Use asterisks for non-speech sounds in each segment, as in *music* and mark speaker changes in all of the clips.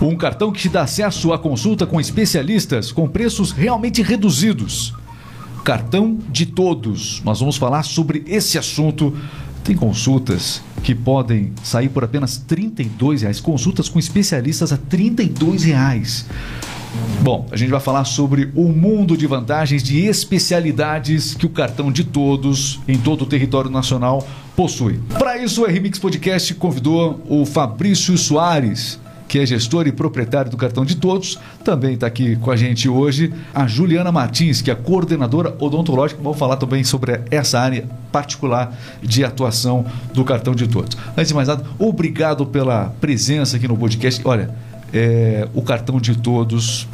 Speaker 1: Um cartão que te dá acesso à consulta com especialistas com preços realmente reduzidos. Cartão de todos. Nós vamos falar sobre esse assunto. Tem consultas que podem sair por apenas R$ reais. Consultas com especialistas a R$ reais. Bom, a gente vai falar sobre o mundo de vantagens de especialidades que o cartão de todos em todo o território nacional possui. Para isso, o RMix Podcast convidou o Fabrício Soares, que é gestor e proprietário do cartão de todos. Também está aqui com a gente hoje a Juliana Martins, que é coordenadora odontológica. Vamos falar também sobre essa área particular de atuação do cartão de todos. Antes de mais nada, obrigado pela presença aqui no podcast. Olha, é, o cartão de todos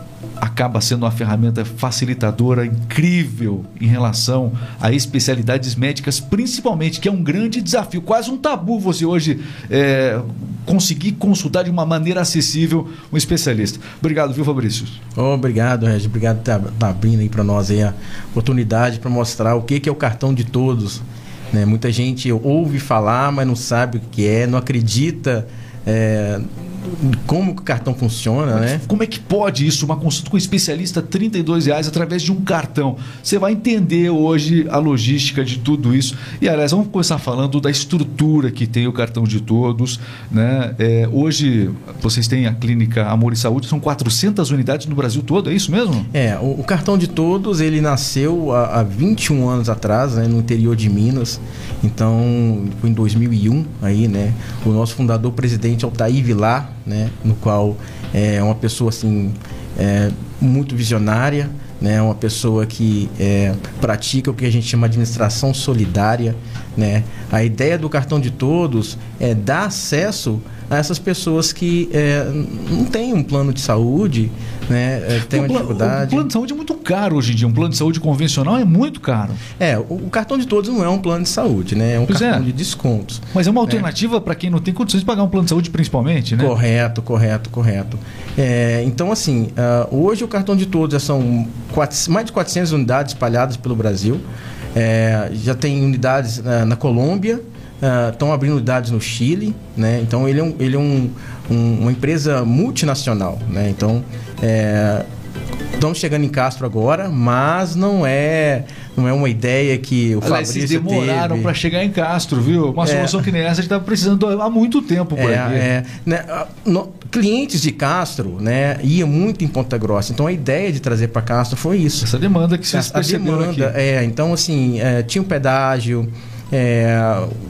Speaker 1: acaba sendo uma ferramenta facilitadora incrível em relação a especialidades médicas, principalmente, que é um grande desafio, quase um tabu você hoje é, conseguir consultar de uma maneira acessível um especialista. Obrigado, viu, Fabrício?
Speaker 2: obrigado, Regis. Obrigado por estar tá, tá abrindo aí para nós aí a oportunidade para mostrar o que, que é o cartão de todos. Né? Muita gente ouve falar, mas não sabe o que é, não acredita. É, como o cartão funciona,
Speaker 1: como
Speaker 2: né?
Speaker 1: como é que pode isso? Uma consulta com um especialista, R$ reais através de um cartão. Você vai entender hoje a logística de tudo isso. E, aliás, vamos começar falando da estrutura que tem o cartão de todos. Né? É, hoje, vocês têm a clínica Amor e Saúde, são 400 unidades no Brasil todo, é isso mesmo?
Speaker 2: É, o, o cartão de todos, ele nasceu há, há 21 anos atrás, né, no interior de Minas. Então, foi em 2001, aí, né? O nosso fundador, presidente Altair Vilar, né, no qual é uma pessoa assim é, muito visionária, né, uma pessoa que é, pratica o que a gente chama de administração solidária, né. A ideia do cartão de todos é dar acesso a essas pessoas que é, não têm um plano de saúde, né, é, tem uma dificuldade.
Speaker 1: O plano de saúde é muito caro hoje em dia. Um plano de saúde convencional é muito caro.
Speaker 2: É, o, o cartão de todos não é um plano de saúde, né? É um pois cartão é. de descontos.
Speaker 1: Mas é uma né? alternativa para quem não tem condições de pagar um plano de saúde, principalmente, né?
Speaker 2: Correto, correto, correto. É, então, assim, uh, hoje o cartão de todos já são quatro, mais de 400 unidades espalhadas pelo Brasil. É, já tem unidades uh, na Colômbia, estão uh, abrindo unidades no Chile, né? Então ele é, um, ele é um, um, uma empresa multinacional, né? Então é, estamos chegando em Castro agora, mas não é não é uma ideia que o Aliás, Fabrício
Speaker 1: demoraram para chegar em Castro, viu? Uma é. solução é. que nem essa a gente estava precisando há muito tempo por
Speaker 2: é, aqui. É. Né, no, clientes de Castro, né, ia muito em Ponta Grossa. Então a ideia de trazer para Castro foi isso.
Speaker 1: Essa demanda que vocês perceberam demanda, aqui.
Speaker 2: É, então assim, é, tinha um pedágio, é,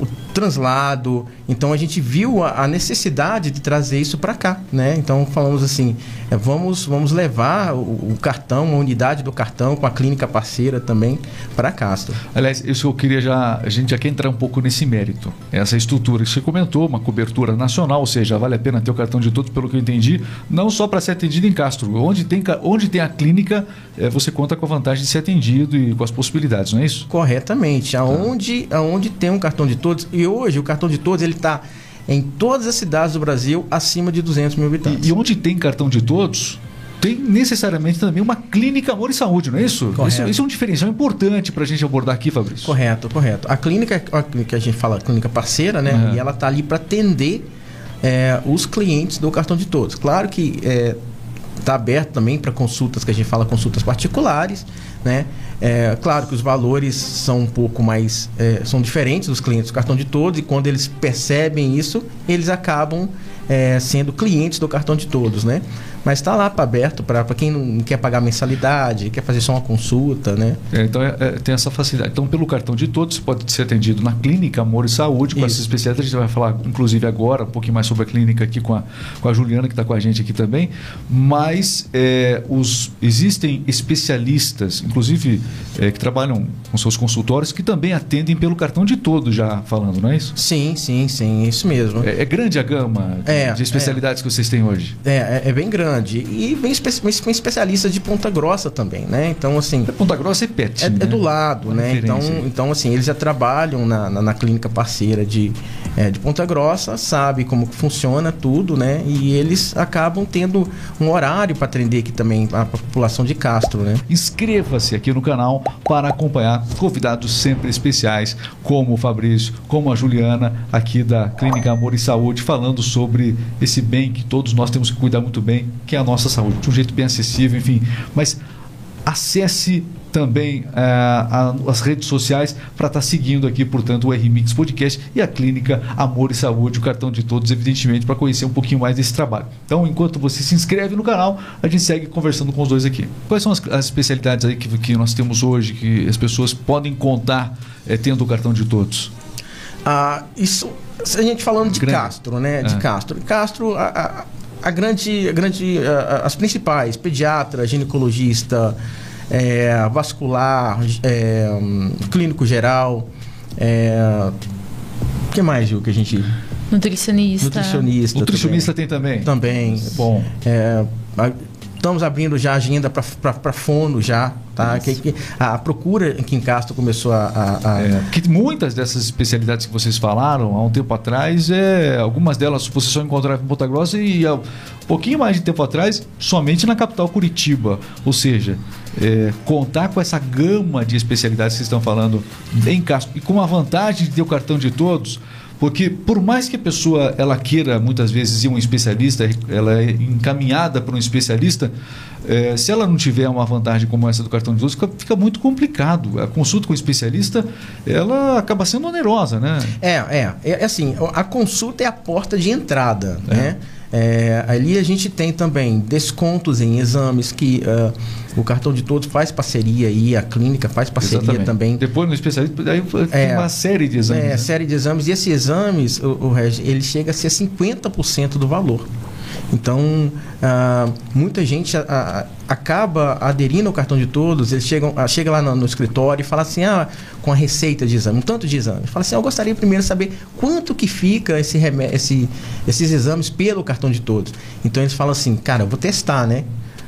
Speaker 2: o translado. Então a gente viu a, a necessidade de trazer isso para cá, né? Então falamos assim, é, vamos vamos levar o, o, cartão, a unidade do cartão com a clínica parceira também para Castro.
Speaker 1: Aliás, isso eu queria já a gente já quer entrar um pouco nesse mérito. Essa estrutura que você comentou, uma cobertura nacional, ou seja, vale a pena ter o cartão de todos, pelo que eu entendi, não só para ser atendido em Castro. Onde tem onde tem a clínica, é, você conta com a vantagem de ser atendido e com as possibilidades, não é isso?
Speaker 2: Corretamente. Aonde aonde tem um cartão de todos e hoje o cartão de todos ele está em todas as cidades do Brasil acima de 200 mil habitantes.
Speaker 1: E, e onde tem cartão de todos, tem necessariamente também uma clínica Amor e Saúde, não é isso? Isso, isso, é um diferencial importante para a gente abordar aqui, Fabrício.
Speaker 2: Correto, correto. A clínica, clínica a gente fala clínica parceira, né? Uhum. E ela está ali para atender é, os clientes do cartão de todos. Claro que está é, aberto também para consultas que a gente fala consultas particulares, né? É, claro que os valores são um pouco mais é, são diferentes dos clientes do cartão de todos e quando eles percebem isso eles acabam é, sendo clientes do cartão de todos, né? Mas está lá para aberto para quem não quer pagar mensalidade, quer fazer só uma consulta, né?
Speaker 1: É, então é, é, tem essa facilidade. Então pelo cartão de todos pode ser atendido na clínica Amor e Saúde com Isso. essa especialidade. A gente vai falar, inclusive agora um pouquinho mais sobre a clínica aqui com a, com a Juliana que está com a gente aqui também. Mas é, os existem especialistas, inclusive é, que trabalham com seus consultórios que também atendem pelo cartão de todos já falando, não é isso?
Speaker 2: Sim, sim, sim, isso mesmo.
Speaker 1: É, é grande a gama de especialidades que vocês têm hoje?
Speaker 2: É, é, bem grande. E vem, espe vem especialistas de Ponta Grossa também, né? Então, assim.
Speaker 1: É Ponta Grossa é PET.
Speaker 2: É, né? é do lado, Uma né? Então, então, assim, eles já trabalham na, na, na clínica parceira de, é, de Ponta Grossa, sabe como funciona tudo, né? E eles acabam tendo um horário para atender aqui também a população de Castro, né?
Speaker 1: Inscreva-se aqui no canal para acompanhar convidados sempre especiais, como o Fabrício, como a Juliana, aqui da Clínica Amor e Saúde, falando sobre esse bem que todos nós temos que cuidar muito bem, que é a nossa saúde, de um jeito bem acessível, enfim. Mas acesse também eh, a, as redes sociais para estar tá seguindo aqui, portanto, o RMix Podcast e a Clínica Amor e Saúde, o cartão de todos, evidentemente, para conhecer um pouquinho mais desse trabalho. Então, enquanto você se inscreve no canal, a gente segue conversando com os dois aqui. Quais são as, as especialidades aí que, que nós temos hoje, que as pessoas podem contar é, tendo o cartão de todos?
Speaker 2: Ah, isso, a gente falando de grande. Castro, né? De é. Castro. Castro, a, a, a grande, a grande, a, as principais, pediatra, ginecologista, é, vascular, é, clínico geral. É, o que mais, Gil, que a gente.
Speaker 3: Nutricionista.
Speaker 2: Nutricionista.
Speaker 1: Nutricionista também. tem também?
Speaker 2: Também. Bom. É, estamos abrindo já a agenda para fono já, tá? Que, que, a, procura aqui em Castro começou a... a, a...
Speaker 1: É, que muitas dessas especialidades que vocês falaram há um tempo atrás, é, algumas delas você só encontrava em Ponta Grossa e há um pouquinho mais de tempo atrás, somente na capital Curitiba. Ou seja, é, contar com essa gama de especialidades que vocês estão falando em Castro e com a vantagem de ter o cartão de todos porque por mais que a pessoa ela queira muitas vezes ir um especialista, ela é encaminhada para um especialista, é, se ela não tiver uma vantagem como essa do cartão de uso, fica, fica, muito complicado. A consulta com o especialista, ela acaba sendo onerosa, né?
Speaker 2: É, é, é assim, a consulta é a porta de entrada, é. né? É, ali a gente tem também descontos em exames que uh, o cartão de todos faz parceria aí, a clínica faz parceria Exatamente. também.
Speaker 1: Depois no especialista aí tem é, uma série de exames. É,
Speaker 2: né? série de exames. E esses exames, o, o ele chega a ser 50% do valor. Então, ah, muita gente a, a, acaba aderindo ao cartão de todos, eles chegam, a, chega lá no, no, escritório e fala assim, ah, com a receita de exame, um tanto de exame. Fala assim, ah, eu gostaria primeiro de saber quanto que fica esse, esse, esses exames pelo cartão de todos. Então, eles falam assim, cara, eu vou testar, né?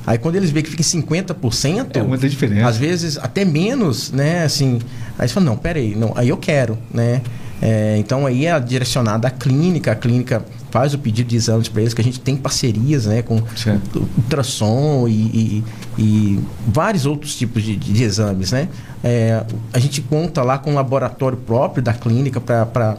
Speaker 2: Aí quando eles veem que fica em 50%,
Speaker 1: é muita diferença.
Speaker 2: Às vezes até menos, né? Assim, aí eles falam, não, peraí, não, aí eu quero, né? É, então aí é direcionada à clínica, a clínica faz o pedido de exames para eles, que a gente tem parcerias né, com certo. ultrassom e, e, e, vários outros tipos de, de exames. Né? É, a gente conta lá com um laboratório próprio da clínica para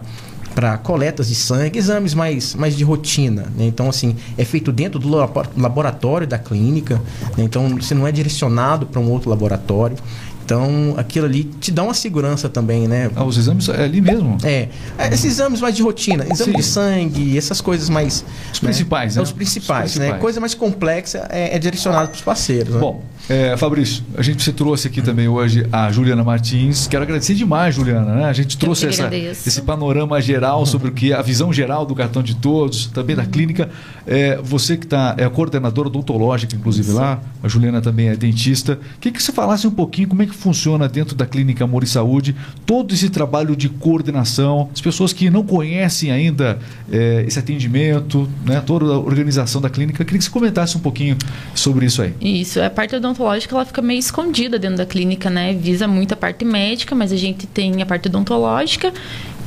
Speaker 2: para coletas de sangue, exames mais, mais de rotina. Né? Então, assim, é feito dentro do laboratório da clínica, né? então você não é direcionado para um outro laboratório. Então, aquilo ali te dá uma segurança também, né?
Speaker 1: Ah, os exames é ali mesmo?
Speaker 2: É. é esses exames mais de rotina, exame Sim. de sangue, essas coisas mais.
Speaker 1: Os né? principais, né?
Speaker 2: Os principais, os principais. né? Coisa mais complexa é, é direcionada para os parceiros. Né?
Speaker 1: Bom, é, Fabrício, a gente você trouxe aqui também hoje a Juliana Martins. Quero agradecer demais, Juliana. Né? A gente trouxe essa, esse panorama geral sobre o que é a visão geral do cartão de todos, também da clínica. É, você que tá, é a coordenadora odontológica, inclusive Isso. lá, a Juliana também é dentista. Queria que você falasse um pouquinho como é que funciona dentro da clínica Amor e Saúde todo esse trabalho de coordenação, as pessoas que não conhecem ainda é, esse atendimento, né, toda a organização da clínica. Queria que você comentasse um pouquinho sobre isso aí.
Speaker 3: Isso, a parte odontológica ela fica meio escondida dentro da clínica, né? Visa muito a parte médica, mas a gente tem a parte odontológica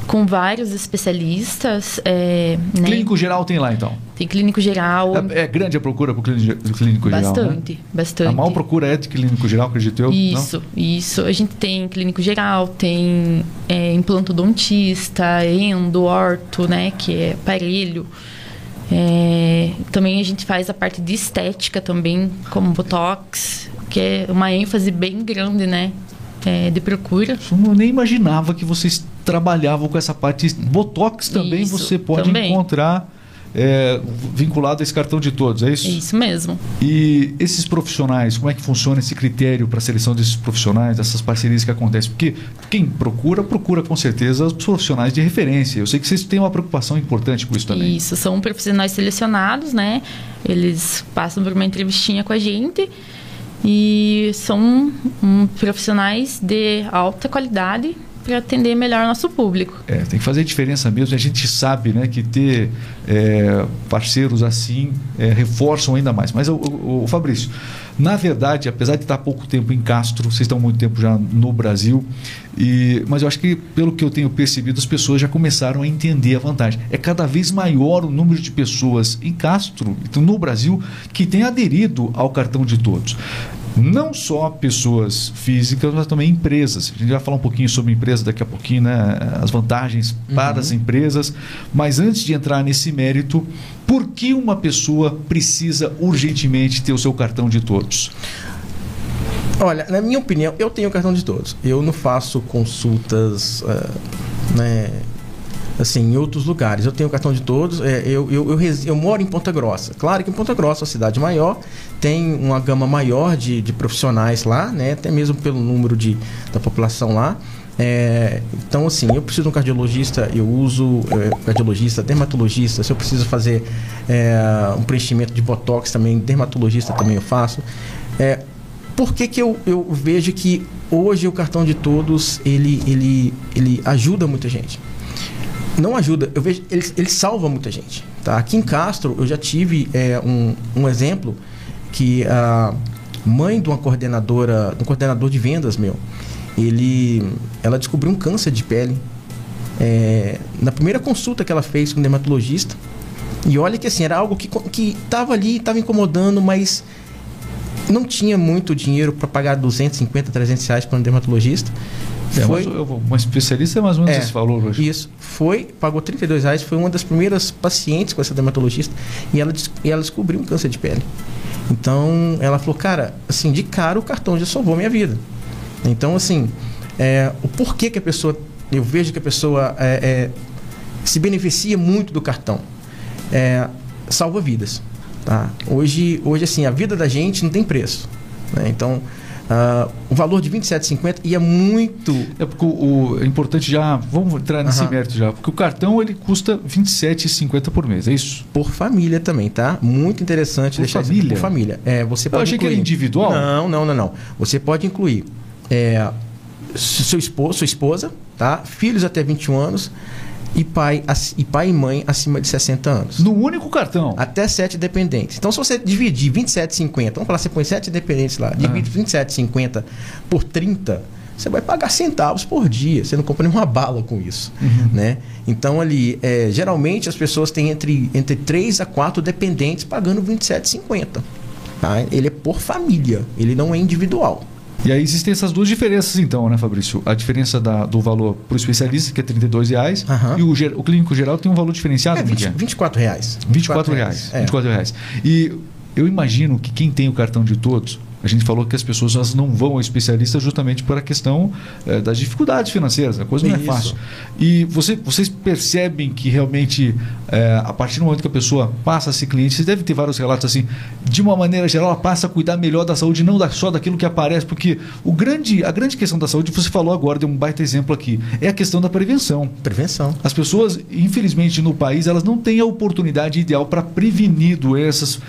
Speaker 3: com vários especialistas. É,
Speaker 1: né? Clínico geral tem lá, então?
Speaker 3: Tem clínico geral.
Speaker 1: É, é grande a procura para o clínico, clínico
Speaker 3: bastante,
Speaker 1: geral?
Speaker 3: Bastante, né? bastante.
Speaker 1: A maior procura é de clínico geral, acredito eu?
Speaker 3: Isso, não? isso. A gente tem clínico geral, tem é, implantodontista, endo, orto, né, que é aparelho. É, também a gente faz a parte de estética também, como botox, que é uma ênfase bem grande, né? É, de procura.
Speaker 1: Eu nem imaginava que vocês trabalhavam com essa parte. Botox também isso, você pode também. encontrar é, vinculado a esse cartão de todos, é isso?
Speaker 3: Isso mesmo.
Speaker 1: E esses profissionais, como é que funciona esse critério para a seleção desses profissionais, dessas parcerias que acontecem? Porque quem procura, procura com certeza os profissionais de referência. Eu sei que vocês têm uma preocupação importante com isso também.
Speaker 3: Isso, são profissionais selecionados, né? Eles passam por uma entrevistinha com a gente e são um, profissionais de alta qualidade para atender melhor o nosso público.
Speaker 1: É, tem que fazer diferença mesmo. A gente sabe né, que ter é, parceiros assim é, reforçam ainda mais. Mas, o, o, o, Fabrício, na verdade, apesar de estar pouco tempo em Castro, vocês estão muito tempo já no Brasil, e, mas eu acho que, pelo que eu tenho percebido, as pessoas já começaram a entender a vantagem. É cada vez maior o número de pessoas em Castro, no Brasil, que têm aderido ao cartão de todos. Não só pessoas físicas, mas também empresas. A gente vai falar um pouquinho sobre empresas daqui a pouquinho, né? as vantagens para
Speaker 2: Uhum.
Speaker 1: as empresas. Mas antes de entrar nesse mérito, por que uma pessoa precisa urgentemente ter o seu cartão de todos?
Speaker 2: Olha, na minha opinião, eu tenho o cartão de todos. Eu não faço consultas, ah, né, assim, em outros lugares. Eu tenho o cartão de todos. é, eu, eu, eu, eu moro em Ponta Grossa. Claro que em Ponta Grossa, uma cidade maior, tem uma gama maior de, de profissionais lá, né? Até mesmo pelo número de, da população lá. É, então, assim, eu preciso de um cardiologista, eu uso é, cardiologista, dermatologista. Se eu preciso fazer é, um preenchimento de botox também, dermatologista também eu faço. É, por que, que eu, eu vejo que hoje o cartão de todos ele, ele, ele ajuda muita gente? Não ajuda, eu vejo ele, ele salva muita gente. Tá? Aqui em Castro eu já tive é, um, um exemplo que a mãe de uma coordenadora, de um coordenador de vendas meu, ele, ela descobriu um câncer de pele é, na primeira consulta que ela fez com o dermatologista. E olha que assim, era algo que estava ali, estava incomodando, mas não tinha muito dinheiro para pagar 250, 300 reais para um dermatologista.
Speaker 1: É,
Speaker 2: Foi-
Speaker 1: mas eu vou- uma especialista é mais ou menos
Speaker 2: É,
Speaker 1: esse valor hoje.
Speaker 2: Isso. Foi, pagou 32 reais, foi uma das primeiras pacientes com essa dermatologista e ela, e ela descobriu um câncer de pele. Então, ela falou, cara, assim, de cara o cartão já salvou minha vida. Então, assim, é, o porquê que a pessoa, eu vejo que a pessoa é, é, se beneficia muito do cartão. Salva vidas. Tá? Hoje, hoje, assim, a vida da gente não tem preço. né? Então, ah, o valor de R$ 27,50 e é muito
Speaker 1: É porque o, o- é importante já, vamos entrar nesse
Speaker 2: Aham.
Speaker 1: mérito já, porque o cartão ele custa R$ 27,50 por mês, é isso?
Speaker 2: Por família também, tá? Muito interessante
Speaker 1: Por
Speaker 2: deixar
Speaker 1: família?
Speaker 2: isso por família. É, você
Speaker 1: Eu
Speaker 2: pode
Speaker 1: achei que era
Speaker 2: incluir-
Speaker 1: individual.
Speaker 2: Não, não, não, não. Você pode incluir é, seu esposo, sua esposa, tá? Filhos até 21 anos e pai, e pai e mãe acima de 60 anos.
Speaker 1: No único cartão.
Speaker 2: Até 7 dependentes. Então, se você dividir 27,50, vamos falar, você põe 7 dependentes lá, divide 27,50 por 30, você vai pagar centavos por dia. Você não compra nenhuma bala com isso. Né? Então, ali, é, geralmente as pessoas têm entre, entre 3 a 4 dependentes pagando 27,50. Tá? Ele é por família, ele não é individual.
Speaker 1: E aí existem essas duas diferenças então, né, Fabrício? A diferença da- do valor para o especialista, que é 32 reais,
Speaker 2: Aham.
Speaker 1: e o, ger- o clínico geral tem um valor diferenciado,
Speaker 2: É,
Speaker 1: como
Speaker 2: 20,
Speaker 1: que é?
Speaker 2: 24 reais.
Speaker 1: 24 reais.
Speaker 2: É.
Speaker 1: 24 reais. E eu imagino que quem tem o cartão de todos, a gente falou que as pessoas elas não vão ao especialista justamente por a questão eh, das dificuldades financeiras, a coisa não é
Speaker 2: Isso.
Speaker 1: fácil. E você, vocês percebem que realmente, eh, a partir do momento que a pessoa passa a ser cliente, vocês devem ter vários relatos assim, de uma maneira geral, ela passa a cuidar melhor da saúde, não da- só daquilo que aparece, porque o grande, a grande questão da saúde, você falou agora, deu um baita exemplo aqui, é a questão da prevenção.
Speaker 2: Prevenção.
Speaker 1: As pessoas, infelizmente, no país, elas não têm a oportunidade ideal para prevenir doenças,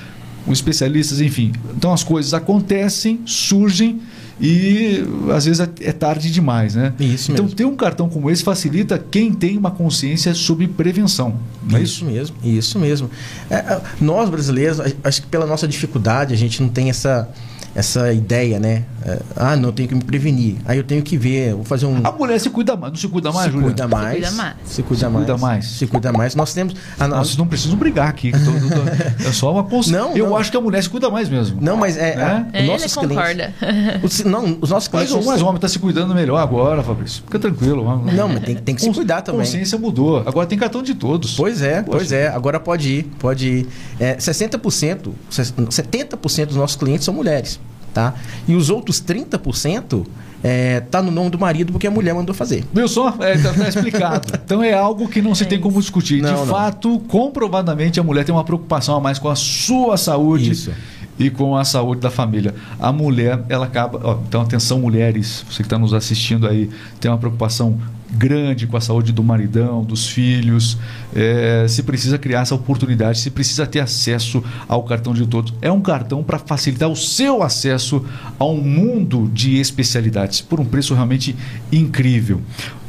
Speaker 1: os especialistas, enfim. Então as coisas acontecem, surgem e às vezes é é tarde demais, né?
Speaker 2: Isso
Speaker 1: então
Speaker 2: mesmo.
Speaker 1: ter um cartão como esse facilita quem tem uma consciência sobre prevenção. Não é isso?
Speaker 2: Isso mesmo, isso mesmo. É, nós brasileiros, acho que pela nossa dificuldade, a gente não tem essa, essa ideia, né? É, ah, não, eu tenho que me prevenir. Aí eu tenho que ver, vou fazer um.
Speaker 1: A mulher se cuida mais, não se cuida mais,
Speaker 2: se
Speaker 1: Júlia?
Speaker 2: cuida mais,
Speaker 3: cuida mais.
Speaker 2: Se cuida
Speaker 1: Se
Speaker 2: mais.
Speaker 1: cuida mais.
Speaker 2: Se cuida mais. Nós temos. A,
Speaker 1: Não,
Speaker 2: a-
Speaker 1: vocês não precisam brigar aqui. que todo- todo- *laughs* é só uma consciência.
Speaker 2: Não,
Speaker 1: Eu
Speaker 2: não.
Speaker 1: acho que a mulher se cuida mais mesmo.
Speaker 2: não, mas é.
Speaker 1: Né?
Speaker 2: a-
Speaker 3: Ele
Speaker 2: nossos clientes-
Speaker 3: concorda. *laughs*
Speaker 2: os- não, os nossos
Speaker 1: Mas,
Speaker 2: clientes.
Speaker 1: o- mas o homem está se cuidando melhor agora, Fabrício. Fica tranquilo.
Speaker 2: Não, mas tem, tem que se cuidar também.
Speaker 1: consciência mudou. Agora tem cartão de todos.
Speaker 2: Pois é,
Speaker 1: Poxa.
Speaker 2: pois é. Agora pode ir, pode ir. É, 60%, 70% dos nossos clientes são mulheres, tá? E os outros 30% é, tá no nome do marido porque a mulher mandou fazer.
Speaker 1: Viu só? É, tá, tá explicado. *laughs* Então é algo que não se tem como discutir.
Speaker 2: Não,
Speaker 1: de
Speaker 2: não.
Speaker 1: fato, comprovadamente, a mulher tem uma preocupação a mais com a sua saúde
Speaker 2: Isso.
Speaker 1: e com a saúde da família. A mulher, ela acaba. ó, então, atenção, mulheres, você que está nos assistindo aí, tem uma preocupação grande com a saúde do maridão, dos filhos. É, se precisa criar essa oportunidade, se precisa ter acesso ao cartão de todos. É um cartão para facilitar o seu acesso a um mundo de especialidades por um preço realmente incrível.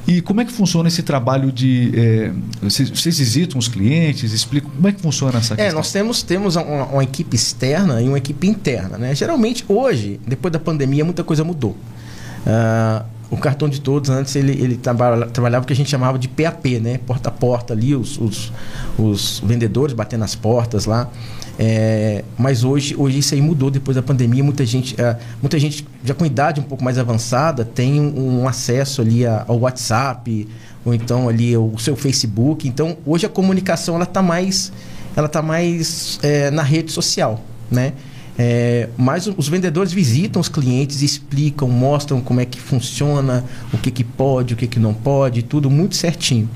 Speaker 1: E como é que funciona esse trabalho de. é, vocês, vocês visitam os clientes, explicam como é que funciona essa
Speaker 2: É,
Speaker 1: questão?
Speaker 2: nós temos, temos uma, uma equipe externa e uma equipe interna, né? Geralmente, hoje, depois da pandemia, muita coisa mudou. Ah, o cartão de todos antes ele, ele trabalha, trabalhava o que a gente chamava de PAP, né? Porta a porta ali, os, os, os vendedores batendo nas portas lá. É, mas hoje, hoje isso aí mudou depois da pandemia. Muita gente, é, muita gente já com idade um pouco mais avançada tem um, um acesso ali ao WhatsApp ou então ali o seu Facebook. Então hoje a comunicação ela está mais, ela tá mais é, na rede social, né? É, mas os vendedores visitam os clientes, explicam, mostram como é que funciona, o que, que pode, o que, que não pode, tudo muito certinho.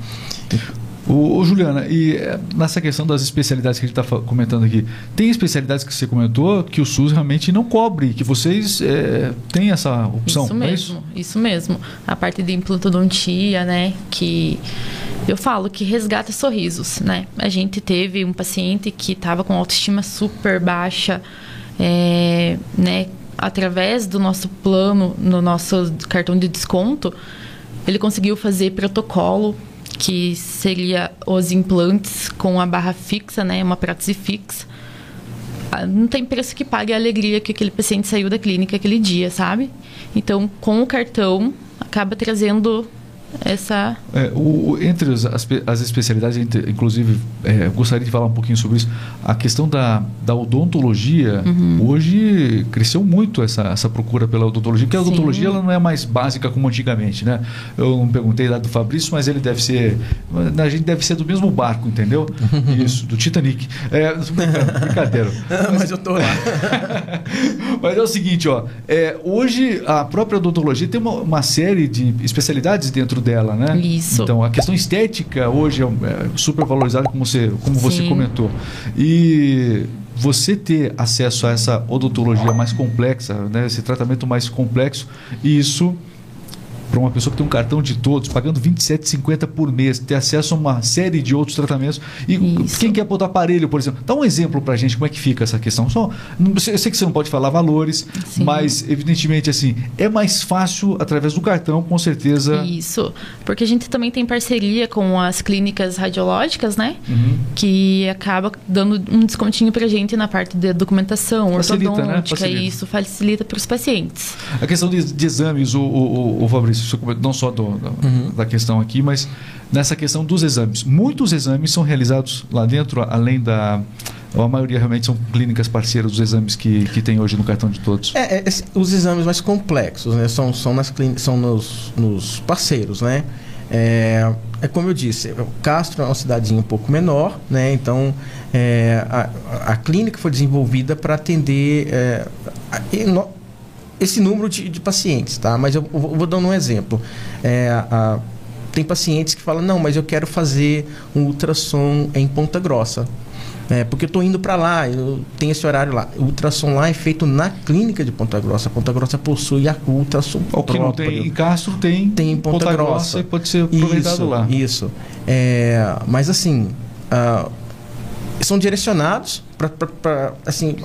Speaker 1: O, o, Juliana, e é, nessa questão das especialidades que a gente está comentando aqui, tem especialidades que você comentou que o SUS realmente não cobre, que vocês é, têm essa opção?
Speaker 3: Isso mesmo, é isso? isso? mesmo. A parte de implantodontia, né, que eu falo que resgata sorrisos, né? A gente teve um paciente que estava com autoestima super baixa, é, né, através do nosso plano, no nosso cartão de desconto, ele conseguiu fazer protocolo que seria os implantes com a barra fixa, né, uma prótese fixa. Ah, não tem preço que pague a alegria que aquele paciente saiu da clínica aquele dia, sabe? Então, com o cartão, acaba trazendo essa.
Speaker 1: É, o, entre as, as especialidades, inclusive, é, gostaria de falar um pouquinho sobre isso. A questão da, da odontologia, uhum. hoje cresceu muito essa, essa procura pela odontologia, porque a odontologia ela não é mais básica como antigamente, né? Eu não perguntei lá do Fabrício, mas ele deve ser. A gente deve ser do mesmo barco, entendeu? *laughs* Isso, do Titanic. É, *laughs* brincadeira.
Speaker 2: mas, *laughs* mas eu tô lá.
Speaker 1: mas é o seguinte, ó. É, hoje a própria odontologia tem uma, uma série de especialidades dentro dela, né?
Speaker 3: Isso.
Speaker 1: Então, a questão estética hoje é, é super valorizada, como você, como você comentou. E você ter acesso a essa odontologia mais complexa, né? esse tratamento mais complexo, isso para uma pessoa que tem um cartão de todos, pagando R$ 27,50 por mês, ter acesso a uma série de outros tratamentos. E Isso. quem quer botar aparelho, por exemplo, dá um exemplo para a gente como é que fica essa questão. Só, eu sei que você não pode falar valores, Sim. mas evidentemente assim é mais fácil através do cartão, com certeza.
Speaker 3: Isso, porque a gente também tem parceria com as clínicas radiológicas, né? Uhum. Que acaba dando um descontinho para a gente na parte da documentação, facilita, né? ortodôntica, né? facilita. isso facilita para os pacientes.
Speaker 1: A questão de, de exames, o, o, o, o Fabrício não só do, uhum. da questão aqui, mas nessa questão dos exames. Muitos exames são realizados lá dentro, além da. A maioria realmente são clínicas parceiras dos exames que, que tem hoje no cartão de todos.
Speaker 2: É, é os exames mais complexos, né? São, são, nas são nos, nos parceiros, né? É, é, como eu disse, Castro é uma cidadezinha um pouco menor, né? Então é, a, a clínica foi desenvolvida para atender é, a, esse número de, de pacientes, tá? Mas eu, eu vou dando um exemplo. É, a, tem pacientes que falam, não, mas eu quero fazer um ultrassom em Ponta Grossa. É, porque eu estou indo para lá, eu tenho esse horário lá. O ultrassom lá é feito na clínica de Ponta Grossa. Ponta Grossa possui a ultrassom
Speaker 1: O que não tem em Castro tem,
Speaker 2: tem em Ponta, Ponta Grossa. Grossa. e
Speaker 1: pode ser aproveitado
Speaker 2: isso,
Speaker 1: lá.
Speaker 2: Isso. É, mas assim, uh, são direcionados para assim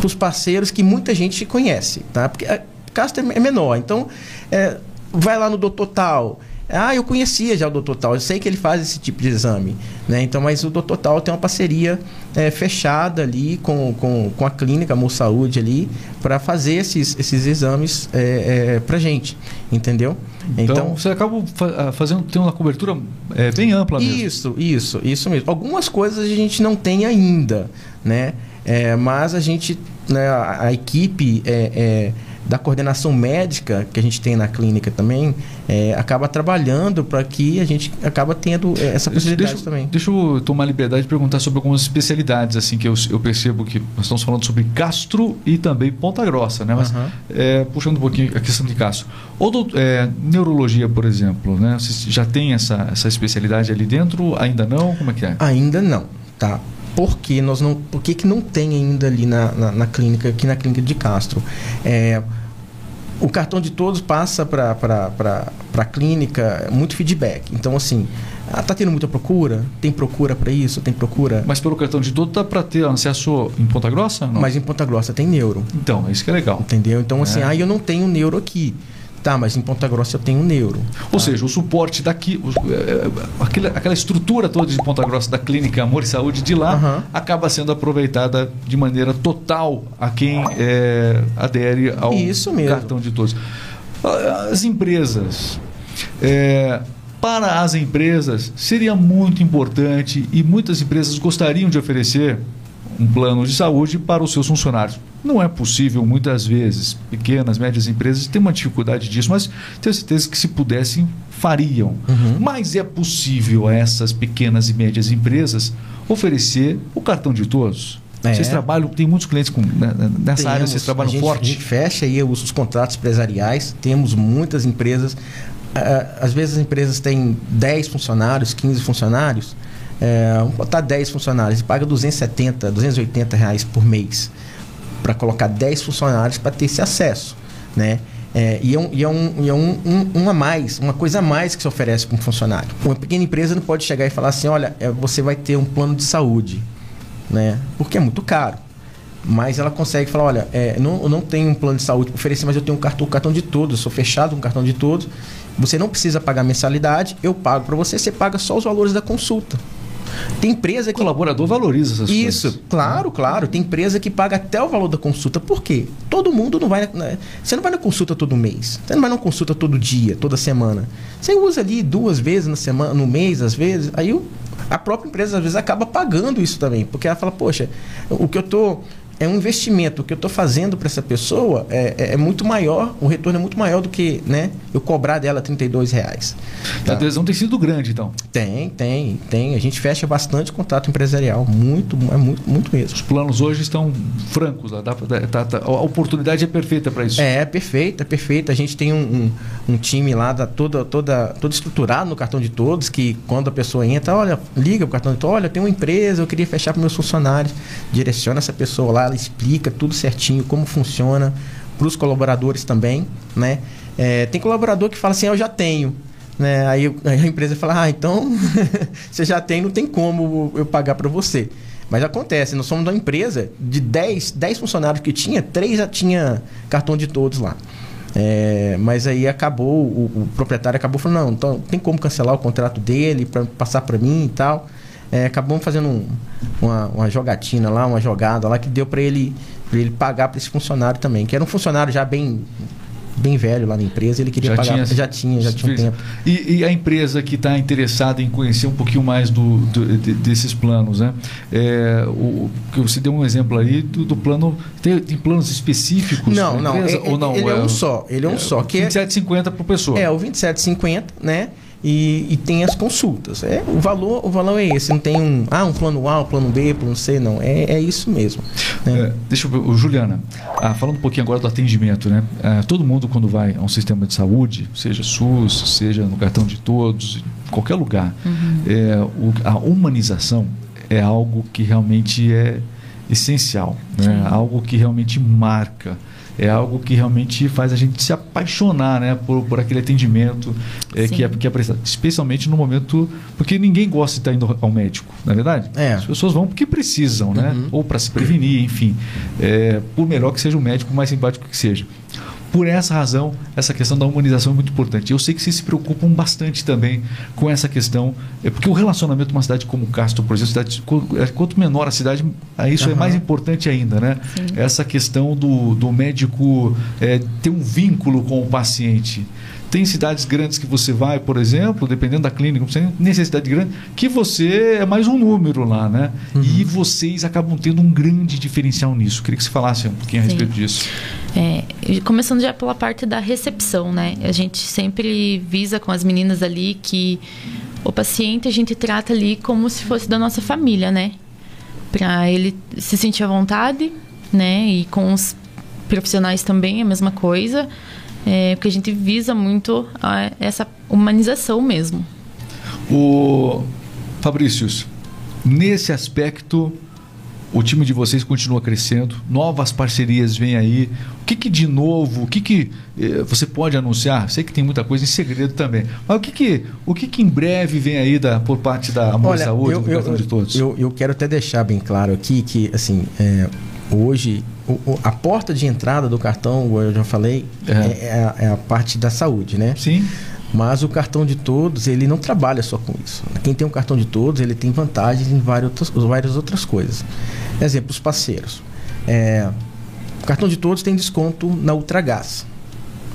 Speaker 2: para os parceiros que muita gente conhece, tá? Porque a Castro é menor, então é, vai lá no doutor tal. Ah, eu conhecia já o doutor Tal, eu sei que ele faz esse tipo de exame, né? Então, mas o doutor Tal tem uma parceria é, fechada ali com, com, com a clínica Amor Saúde ali para fazer esses, esses exames é, é, para gente, entendeu?
Speaker 1: Então, então, você acaba ah, fazendo tem uma cobertura é, bem ampla mesmo.
Speaker 2: Isso, isso, isso mesmo. Algumas coisas a gente não tem ainda, né? É, mas a gente, né, a, a equipe é, é, da coordenação médica que a gente tem na clínica também é, acaba trabalhando para que a gente acaba tendo é, essa possibilidade
Speaker 1: deixa,
Speaker 2: também.
Speaker 1: Deixa eu tomar a liberdade de perguntar sobre algumas especialidades assim que eu, eu percebo que nós estamos falando sobre Castro e também Ponta Grossa, né? Mas uhum. puxando um pouquinho a questão de Castro, ou neurologia, por exemplo, né? Você já tem essa essa especialidade ali dentro? Ainda não? Como é que é?
Speaker 2: Ainda não, tá? Por que nós não por que, que não tem ainda ali na, na, na clínica aqui na clínica de Castro? É, o cartão de todos passa para a clínica muito feedback. Então assim está ah, tendo muita procura? Tem procura para isso? Tem procura?
Speaker 1: Mas pelo cartão de todos dá para ter acesso em Ponta Grossa
Speaker 2: não? mas em Ponta Grossa tem neuro.
Speaker 1: Então isso que é legal.
Speaker 2: Entendeu? Então assim, é. assim ah eu não tenho neuro aqui Tá, mas em Ponta Grossa eu tenho um neuro.
Speaker 1: Ou tá? seja, o suporte daqui, é, é, aquela, aquela estrutura toda de Ponta Grossa da clínica Amor e Saúde de lá uhum. acaba sendo aproveitada de maneira total a quem é, adere ao cartão de todos. As empresas. É, para as empresas, seria muito importante e muitas empresas gostariam de oferecer um plano de saúde para os seus funcionários. Não é possível, muitas vezes, pequenas, médias empresas têm uma dificuldade disso, mas tenho certeza que se pudessem, fariam. Uhum. Mas é possível a essas pequenas e médias empresas oferecer o cartão de todos. É. Vocês trabalham, tem muitos clientes com, né, nessa Temos, área, vocês trabalham
Speaker 2: a gente,
Speaker 1: forte.
Speaker 2: A gente fecha aí os, os contratos empresariais, temos muitas empresas. Às vezes as empresas têm 10 funcionários, 15 funcionários. É, botar 10 funcionários e paga 270, 280 reais por mês para colocar 10 funcionários para ter esse acesso, né? É, e é, um, e é, um, e é um, um, um, a mais, uma coisa a mais que se oferece para um funcionário. Uma pequena empresa não pode chegar e falar assim, olha, é, você vai ter um plano de saúde, né? Porque é muito caro. Mas ela consegue falar, olha, é, não, eu não tenho um plano de saúde para oferecer, mas eu tenho um cartão, um cartão de todos, sou fechado com um cartão de todos. Você não precisa pagar mensalidade, eu pago para você, você paga só os valores da consulta. Tem empresa que.
Speaker 1: O colaborador valoriza essas
Speaker 2: Isso,
Speaker 1: coisas.
Speaker 2: Isso, claro, claro. Tem empresa que paga até o valor da consulta. Por quê? Todo mundo não vai. Na... Você não vai na consulta todo mês. Você não vai na consulta todo dia, toda semana. Você usa ali duas vezes na semana, no mês, às vezes. Aí a própria empresa, às vezes, acaba pagando isso também. Porque ela fala, poxa, o que eu tô é um investimento que eu estou fazendo para essa pessoa é, é, é, muito maior, o retorno é muito maior do que né, eu cobrar dela 32 reais.
Speaker 1: Tá? A adesão tem sido grande, então?
Speaker 2: Tem, tem, tem. A gente fecha bastante contato empresarial, muito, é muito, muito mesmo.
Speaker 1: Os planos hoje estão francos, dá, tá, tá, a oportunidade é perfeita para isso.
Speaker 2: É, é perfeita, é perfeita. A gente tem um, um, um, time lá da, toda, toda, todo estruturado no cartão de todos, que quando a pessoa entra, olha, liga o cartão de todos, olha, tem uma empresa, eu queria fechar para meus funcionários, direciona essa pessoa lá, explica tudo certinho, como funciona, para os colaboradores também, né? É, tem colaborador que fala assim, ah, eu já tenho. Né? Aí a empresa fala, ah, então *laughs* você já tem, não tem como eu pagar para você. Mas acontece, nós somos uma empresa de 10, 10 funcionários que tinha, 3 já tinha cartão de todos lá. É, mas aí acabou, o, o, proprietário acabou falando, não, então tem como cancelar o contrato dele para passar para mim e tal é, acabamos fazendo um, uma, uma jogatina lá, uma jogada lá que deu para ele, ele pagar para esse funcionário também, que era um funcionário já bem bem velho lá na empresa, ele queria já pagar, tinha, já tinha, já tinha um tempo.
Speaker 1: E, e a empresa que está interessada em conhecer um pouquinho mais do, do de, desses planos, né? É, o, que você deu um exemplo aí do, do plano, tem, tem, planos específicos?
Speaker 2: Não, não, é, ou não, ele é, é um só, ele é um é, só.
Speaker 1: Que 27,50 é por pessoa.
Speaker 2: É, o 27,50, né? E, e, tem as consultas. É, o, valor, o valor é esse, não tem um, ah, um plano A, um plano B, plano C, não. É, é isso mesmo.
Speaker 1: Né? É, deixa eu ver, Juliana, ah, falando um pouquinho agora do atendimento, né? Ah, todo mundo, quando vai a um sistema de saúde, seja SUS, seja no cartão de todos, em qualquer lugar, uhum. é, o, a humanização é algo que realmente é essencial, né? algo que realmente marca é algo que realmente faz a gente se apaixonar né, por, por aquele atendimento é, que, é, que é prestado. Especialmente no momento. Porque ninguém gosta de estar indo ao médico, não é verdade?
Speaker 2: É.
Speaker 1: As pessoas vão porque precisam, né? Uhum. Ou para se prevenir, enfim. É, por melhor que seja o médico, mais simpático que seja. Por essa razão, essa questão da humanização é muito importante. Eu sei que vocês se preocupam bastante também com essa questão, é porque o relacionamento de uma cidade como Castro, por exemplo, cidade, é, quanto menor a cidade, isso uhum. é mais importante ainda, né? Sim. Essa questão do, do médico é, ter um vínculo com o paciente. Tem cidades grandes que você vai, por exemplo, dependendo da clínica, você tem necessidade grande, que você é mais um número lá, né? Uhum. E vocês acabam tendo um grande diferencial nisso. Queria que você falasse um pouquinho a Sim. respeito disso.
Speaker 3: É, começando já pela parte da recepção, né? A gente sempre visa com as meninas ali que o paciente a gente trata ali como se fosse da nossa família, né? Para ele se sentir à vontade, né? E com os profissionais também a mesma coisa é, porque a gente visa muito a, essa humanização mesmo.
Speaker 1: O Fabrício, nesse aspecto, o time de vocês continua crescendo, novas parcerias vêm aí. O que, que de novo, o que, que eh, você pode anunciar? Sei que tem muita coisa em segredo também, mas o que, que, o que, que em breve vem aí da, por parte da Amor Olha, Saúde, eu, do eu, de Todos?
Speaker 2: Eu, eu quero até deixar bem claro aqui que, assim, é, hoje a porta de entrada do cartão, eu já falei, é. É, é, a, é, a, parte da saúde, né?
Speaker 1: Sim.
Speaker 2: Mas o cartão de todos, ele não trabalha só com isso. Quem tem um cartão de todos, ele tem vantagens em várias outras, várias outras coisas. Exemplo, os parceiros. É, o cartão de todos tem desconto na Ultragás.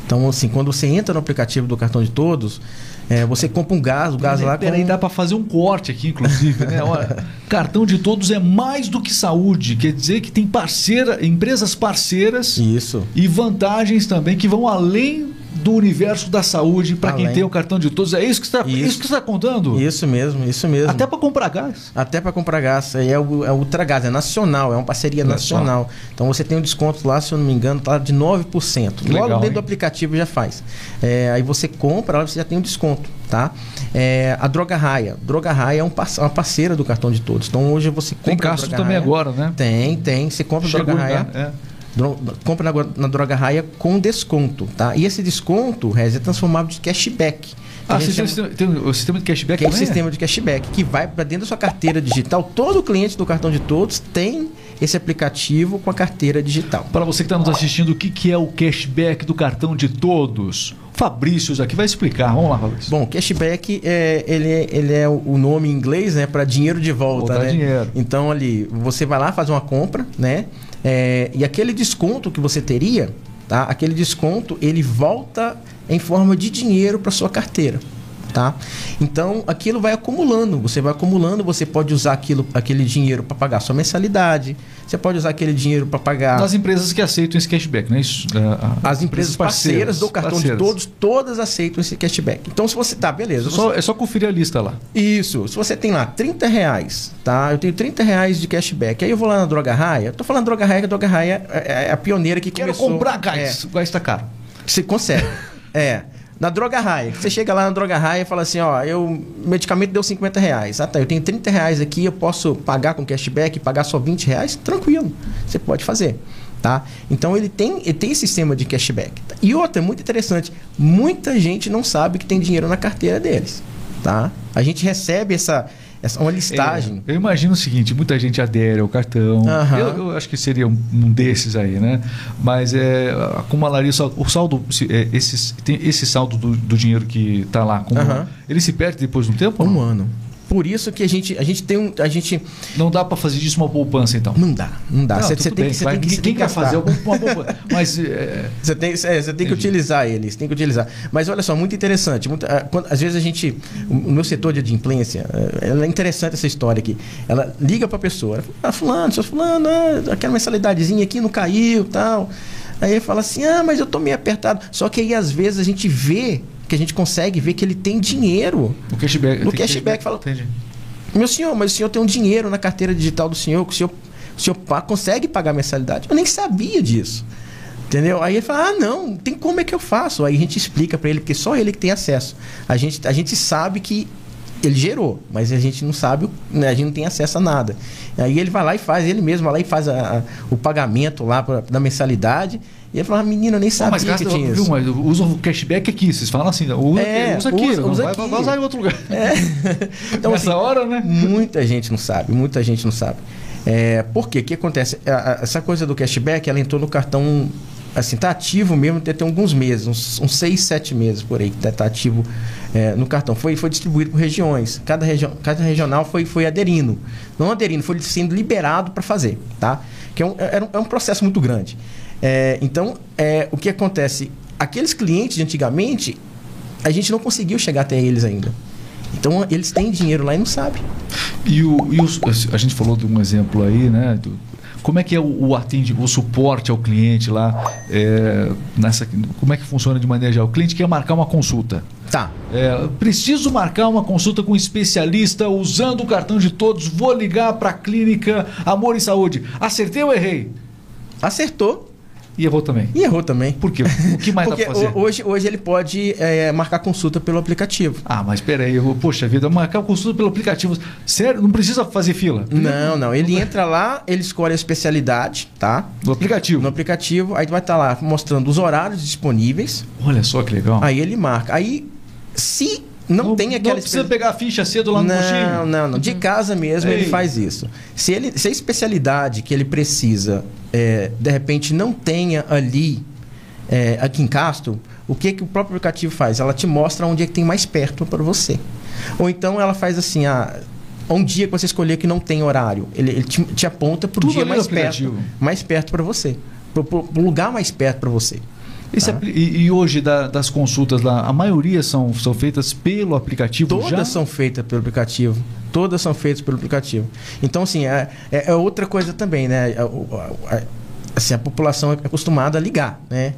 Speaker 2: Então, assim, quando você entra no aplicativo do cartão de todos, é, você compra um gás, o gás lá.
Speaker 1: Peraí, com... dá para fazer um corte aqui, inclusive, né? Olha, *laughs* cartão de todos é mais do que saúde. Quer dizer que tem parceira, empresas parceiras.
Speaker 2: Isso.
Speaker 1: E vantagens também que vão além do universo da saúde para quem tem o cartão de todos. É isso que está isso. está contando?
Speaker 2: Isso mesmo, isso mesmo.
Speaker 1: Até para comprar gás.
Speaker 2: Até para comprar gás. É o, é Ultragás, é nacional, é uma parceria é nacional. Então você tem um desconto lá, se eu não me engano, tá de 9%. Que Logo legal, dentro hein? do aplicativo já faz. É, aí você compra, você já tem um desconto, tá? É, a Droga Raia. Droga Raia é um, uma parceira do cartão de todos. Então hoje você compra.
Speaker 1: Tem Castro também agora, né?
Speaker 2: Tem, tem. Você compra Chegou Droga Raia. É compra na, na Droga Raia com desconto, tá? E esse desconto, Rez, é transformável de cashback.
Speaker 1: Ah, você chama... tem, o sistema de cashback
Speaker 2: Tem o sistema de cashback, que vai para dentro da sua carteira digital. Todo cliente do cartão de todos tem esse aplicativo com a carteira digital.
Speaker 1: Para você que está nos assistindo, o que, que é o cashback do cartão de todos? Fabrício aqui vai explicar. Vamos lá, Fabrício.
Speaker 2: Bom, cashback é, ele, é, ele é o nome em inglês, né, para dinheiro de volta, Voltar né?
Speaker 1: dinheiro.
Speaker 2: Então ali, você vai lá fazer uma compra, né? É, e aquele desconto que você teria, tá? Aquele desconto ele volta em forma de dinheiro para sua carteira tá? Então aquilo vai acumulando, você vai acumulando, você pode usar aquilo, aquele dinheiro para pagar sua mensalidade, você pode usar aquele dinheiro para pagar.
Speaker 1: Nas empresas que aceitam esse cashback, não é isso?
Speaker 2: É, As empresas parceiras, parceiras do cartão parceiras. de todos, todas aceitam esse cashback. Então se você tá, beleza.
Speaker 1: Só, É só conferir a lista lá.
Speaker 2: Isso. Se você tem lá 30 reais, tá? Eu tenho 30 reais de cashback. Aí eu vou lá na Droga Raia. Tô falando Droga Raia, que a Droga Raia é, é a pioneira que
Speaker 1: Quero
Speaker 2: começou.
Speaker 1: comprar gás. É. O gás tá caro.
Speaker 2: Você consegue. *laughs* é. Na Droga Raia. Você chega lá na Droga Raia e fala assim, ó, eu, medicamento deu 50 reais. Ah, tá, eu tenho 30 reais aqui, eu posso pagar com cashback, pagar só 20 reais? Tranquilo, você pode fazer. Tá? Então ele tem, ele tem sistema de cashback. E outra, muito interessante, muita gente não sabe que tem dinheiro na carteira deles. Tá? A gente recebe essa, essa uma listagem.
Speaker 1: É, eu imagino o seguinte: muita gente adere ao cartão. Uhum. Eu, eu, acho que seria um, um, desses aí, né? Mas é, acumularia o saldo, é, esse, tem esse saldo do, do dinheiro que está lá, como, uhum. ele se perde depois de um tempo?
Speaker 2: Um ano. Por isso que a gente, a gente tem um. A gente...
Speaker 1: Não dá para fazer disso uma poupança, então?
Speaker 2: Não dá, não dá.
Speaker 1: Você tem, que, tem que. Quem quer fazer uma poupança? Mas. *laughs* É...
Speaker 2: Você tem, é, você tem que utilizar eles, tem que utilizar. Mas olha só, muito interessante. Muito, é, quando, às vezes a gente. O meu setor de adimplência, é, é interessante essa história aqui. Ela liga para a pessoa, ah, fulano, seu fulano, ah, aquela mensalidadezinha aqui não caiu tal. Aí ele fala assim, ah, mas eu tô meio apertado. Só que aí às vezes a gente vê que a gente consegue ver que ele tem dinheiro.
Speaker 1: No cashback.
Speaker 2: No cashback. Fala, Entendi. Meu senhor, mas o senhor tem um dinheiro na carteira digital do senhor, que o senhor, o senhor consegue pagar mensalidade. Eu nem sabia disso. Entendeu? Aí ele fala: ah, não, tem como é que eu faço? Aí a gente explica para ele, porque só ele que tem acesso. A gente, a gente sabe que ele gerou, mas a gente não sabe, né, a gente não tem acesso a nada. Aí ele vai lá e faz, ele mesmo vai lá e faz a, a, o pagamento lá pra, da mensalidade e ele falava, menina, eu nem sabia mas gasta, que tinha viu, isso. Mas
Speaker 1: usa o cashback aqui. Vocês falam assim, usa, é, usa aqui, usa, usa vai, aqui. vai usar em outro lugar. É. *laughs*
Speaker 2: Então, Nessa assim, hora, né? Muita gente não sabe, muita gente não sabe. É, por quê? O que acontece? Essa coisa do cashback, ela entrou no cartão assim, tá ativo mesmo, tem, tem alguns meses, uns, uns seis, sete meses por aí que tá, tá ativo é, no cartão. Foi, foi distribuído por regiões. Cada, regi cada regional foi, foi aderindo. Não aderindo, foi sendo liberado para fazer, tá? Que é um, é, é um processo muito grande. É, então, é, o que acontece? Aqueles clientes de antigamente, a gente não conseguiu chegar até eles ainda. Então, eles têm dinheiro lá e não sabem.
Speaker 1: E, o, e o, a gente falou de um exemplo aí, né? Do, como é que é o, o atende, o suporte ao cliente lá? É, nessa, como é que funciona de maneira geral? O cliente quer marcar uma consulta.
Speaker 2: Tá.
Speaker 1: É, preciso marcar uma consulta com um especialista usando o cartão de todos. Vou ligar para a clínica Amor e Saúde. Acertei ou errei?
Speaker 2: Acertou.
Speaker 1: E errou também.
Speaker 2: E errou também.
Speaker 1: Por quê? O que mais
Speaker 2: Porque
Speaker 1: dá pra fazer?
Speaker 2: Hoje, hoje ele pode é, marcar consulta pelo aplicativo.
Speaker 1: Ah, mas peraí, eu, poxa vida, marcar consulta pelo aplicativo. Sério? Não precisa fazer fila?
Speaker 2: Não, não. Ele entra lá, ele escolhe a especialidade, tá?
Speaker 1: No aplicativo.
Speaker 2: No aplicativo, aí vai estar tá lá mostrando os horários disponíveis.
Speaker 1: Olha só que legal.
Speaker 2: Aí ele marca. Aí, se não, não, tem aquela.
Speaker 1: Não precisa pegar a ficha cedo lá no?
Speaker 2: Não, não, não. De uhum. casa mesmo Ei. ele faz isso. Se, ele, se a especialidade que ele precisa, é, de repente, não tenha ali, é, aqui em Castro, o que, que o próprio aplicativo faz? Ela te mostra onde é que tem mais perto para você. Ou então ela faz assim, ah, um dia que você escolher que não tem horário, ele, ele te, te, aponta para o dia mais perto, mais perto para você, para o lugar mais perto para você.
Speaker 1: Esse
Speaker 2: Tá.
Speaker 1: e, e hoje da- das consultas lá, a maioria são, são feitas pelo aplicativo
Speaker 2: Todas
Speaker 1: já?
Speaker 2: são feitas pelo aplicativo. Todas são feitas pelo aplicativo. Então, assim, é, é- é outra coisa também, né? A- a- a- assim, a população é acostumada a ligar, né?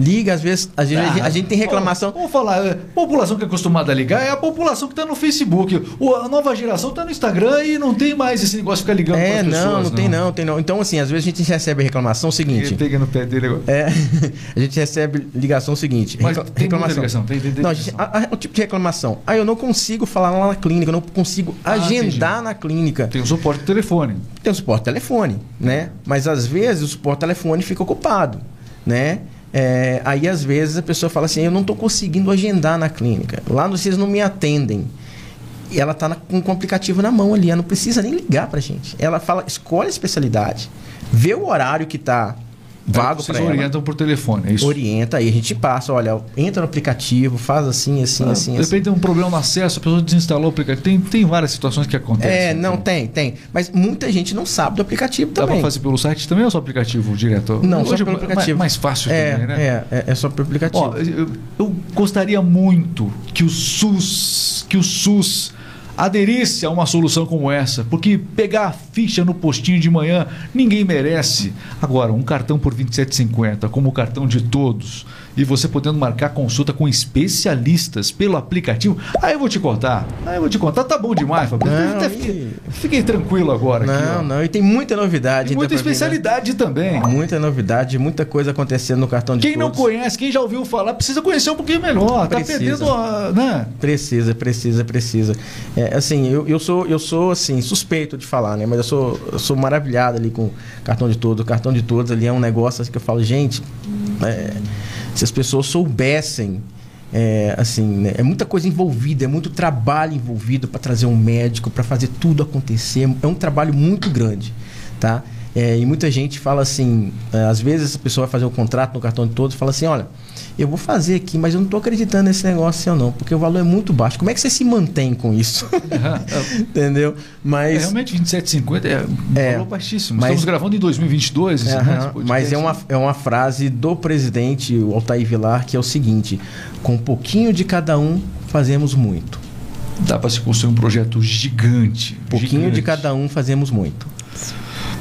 Speaker 2: Liga, às vezes, às vezes a, gente, a gente tem reclamação.
Speaker 1: Vamos falar, é, a população que é acostumada a ligar é a população que está no Facebook. O- a nova geração está no Instagram e não tem mais esse negócio de ficar ligando
Speaker 2: É,
Speaker 1: para as
Speaker 2: não,
Speaker 1: pessoas.
Speaker 2: não tem não, tem não. Então, assim, às vezes a gente recebe reclamação seguinte.
Speaker 1: Peguei no pé dele agora.
Speaker 2: É, *laughs* a gente recebe ligação seguinte.
Speaker 1: Mas
Speaker 2: recla-
Speaker 1: tem muita ligação, tem- tem- tem
Speaker 2: não, a gente, a- a- o tipo de reclamação. Ah, eu não consigo falar lá na clínica, eu não consigo
Speaker 1: Ah,
Speaker 2: agendar
Speaker 1: entendi.
Speaker 2: na clínica.
Speaker 1: Tem o suporte do telefone.
Speaker 2: Tem o suporte telefone, né? Mas às vezes o suporte telefone fica ocupado, né? É, aí às vezes a pessoa fala assim, eu não estou conseguindo agendar na clínica. Lá vocês não me atendem. E ela está com, com o aplicativo na mão ali, ela não precisa nem ligar pra gente. Ela fala, escolhe a especialidade, vê o horário que está vago
Speaker 1: Vocês
Speaker 2: para ela.
Speaker 1: orientam por telefone, é isso?
Speaker 2: Orienta, aí a gente passa, olha, entra no aplicativo, faz assim, assim,
Speaker 1: Ah,
Speaker 2: assim,
Speaker 1: de
Speaker 2: assim.
Speaker 1: repente tem um problema no acesso, a pessoa desinstalou o aplicativo. Tem, tem várias situações que acontecem.
Speaker 2: É, não,
Speaker 1: Então,
Speaker 2: tem, tem. Mas muita gente não sabe do aplicativo
Speaker 1: Dá
Speaker 2: também.
Speaker 1: para fazer pelo site também ou só aplicativo direto?
Speaker 2: Não, só
Speaker 1: Hoje é
Speaker 2: pelo
Speaker 1: mais-
Speaker 2: aplicativo.
Speaker 1: Mais fácil
Speaker 2: é,
Speaker 1: também, né?
Speaker 2: é, é, é só pelo aplicativo.
Speaker 1: Ó, eu, eu gostaria muito que o SUS, que o SUS aderisse a uma solução como essa, porque pegar a ficha no postinho de manhã ninguém merece. Agora, um cartão por R$ 27,50, como o cartão de todos, e você podendo marcar consulta com especialistas pelo aplicativo, aí eu vou te contar. Aí eu vou te contar, tá bom demais, Fabrício.
Speaker 2: Não,
Speaker 1: fiquei, fiquei tranquilo agora aqui.
Speaker 2: não,
Speaker 1: ó.
Speaker 2: não, e tem muita novidade.
Speaker 1: E muita
Speaker 2: pra vir, né?
Speaker 1: especialidade também.
Speaker 2: Muita novidade, muita coisa acontecendo no cartão de
Speaker 1: Quem não
Speaker 2: todos.
Speaker 1: conhece, quem já ouviu falar, precisa conhecer um pouquinho melhor. Tá
Speaker 2: Precisa.
Speaker 1: perdendo a. Né?
Speaker 2: Precisa, precisa, precisa. É, assim, eu, eu sou, eu sou assim, suspeito de falar, né? Mas eu sou, eu sou maravilhado ali com cartão de todos. O cartão de todos ali é um negócio assim, que eu falo, gente, é, se as pessoas soubessem. É, assim, né? é muita coisa envolvida, é muito trabalho envolvido para trazer um médico, para fazer tudo acontecer. É um trabalho muito grande, tá? É, e muita gente fala assim, é, às vezes a pessoa vai fazer o contrato no cartão de todos e fala assim, olha, eu vou fazer aqui, mas eu não estou acreditando nesse negócio seu não, porque o valor é muito baixo. Como é que você se mantém com isso? *laughs* *laughs* Entendeu?
Speaker 1: É,
Speaker 2: Mas
Speaker 1: realmente, 27,50 é um
Speaker 2: É,
Speaker 1: valor baixíssimo.
Speaker 2: mas-
Speaker 1: Estamos gravando em 2022. esse,
Speaker 2: Aham,
Speaker 1: né,
Speaker 2: mas é uma, é uma frase do presidente o Altair Vilar que é o seguinte: com um pouquinho de cada um fazemos muito.
Speaker 1: Dá para se construir um projeto gigante.
Speaker 2: Pouquinho
Speaker 1: gigante.
Speaker 2: de cada um fazemos muito.